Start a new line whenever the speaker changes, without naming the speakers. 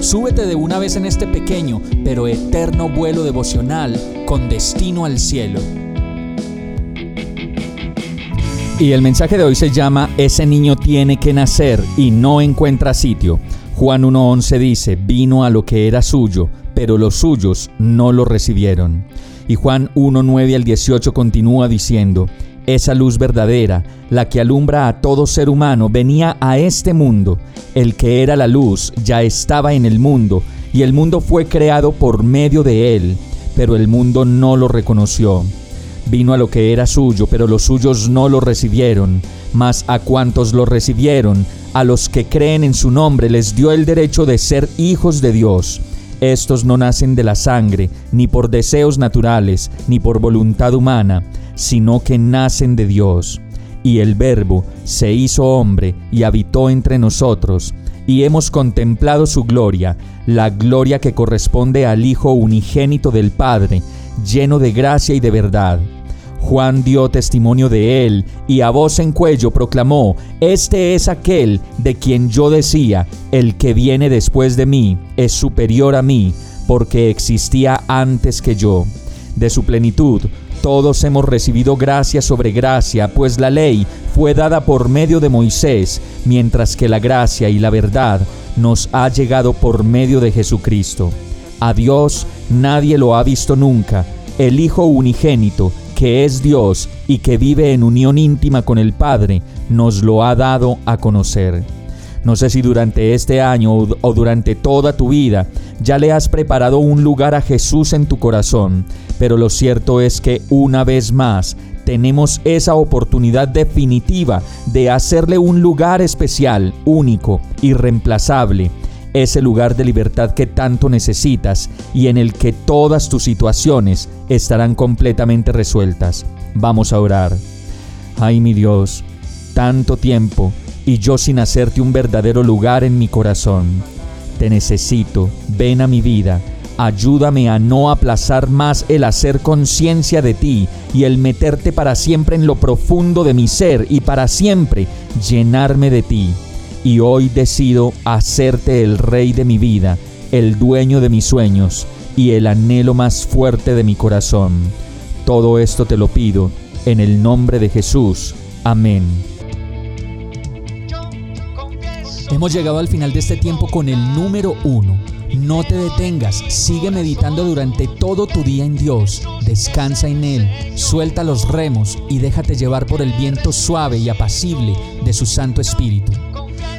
súbete de una vez en este pequeño pero eterno vuelo devocional con destino al cielo. Y el mensaje de hoy se llama Ese niño tiene que nacer y no encuentra sitio. Juan 1.11 dice, vino a lo que era suyo, pero los suyos no lo recibieron. Y Juan 1.9 al 18 continúa diciendo, esa luz verdadera, la que alumbra a todo ser humano, venía a este mundo. El que era la luz ya estaba en el mundo, y el mundo fue creado por medio de él, pero el mundo no lo reconoció. Vino a lo que era suyo, pero los suyos no lo recibieron. Mas a cuantos lo recibieron, a los que creen en su nombre, les dio el derecho de ser hijos de Dios estos no nacen de la sangre, ni por deseos naturales, ni por voluntad humana, sino que nacen de Dios. Y el Verbo se hizo hombre y habitó entre nosotros, y hemos contemplado su gloria, la gloria que corresponde al Hijo unigénito del Padre, lleno de gracia y de verdad. Juan dio testimonio de él y a voz en cuello proclamó, Este es aquel de quien yo decía, el que viene después de mí es superior a mí, porque existía antes que yo. De su plenitud, todos hemos recibido gracia sobre gracia, pues la ley fue dada por medio de Moisés, mientras que la gracia y la verdad nos ha llegado por medio de Jesucristo. A Dios nadie lo ha visto nunca, el Hijo unigénito, que es Dios y que vive en unión íntima con el Padre, nos lo ha dado a conocer. No sé si durante este año o durante toda tu vida ya le has preparado un lugar a Jesús en tu corazón, pero lo cierto es que una vez más tenemos esa oportunidad definitiva de hacerle un lugar especial, único, irreemplazable, ese lugar de libertad que tanto necesitas y en el que todas tus situaciones estarán completamente resueltas. Vamos a orar. Ay mi Dios, tanto tiempo y yo sin hacerte un verdadero lugar en mi corazón. Te necesito, ven a mi vida, ayúdame a no aplazar más el hacer conciencia de ti y el meterte para siempre en lo profundo de mi ser y para siempre llenarme de ti y hoy decido hacerte el rey de mi vida, el dueño de mis sueños y el anhelo más fuerte de mi corazón. Todo esto te lo pido en el nombre de Jesús. Amén. Hemos llegado al final de este tiempo con el número uno. No te detengas, sigue meditando durante todo tu día en Dios, descansa en Él, suelta los remos y déjate llevar por el viento suave y apacible de su Santo Espíritu.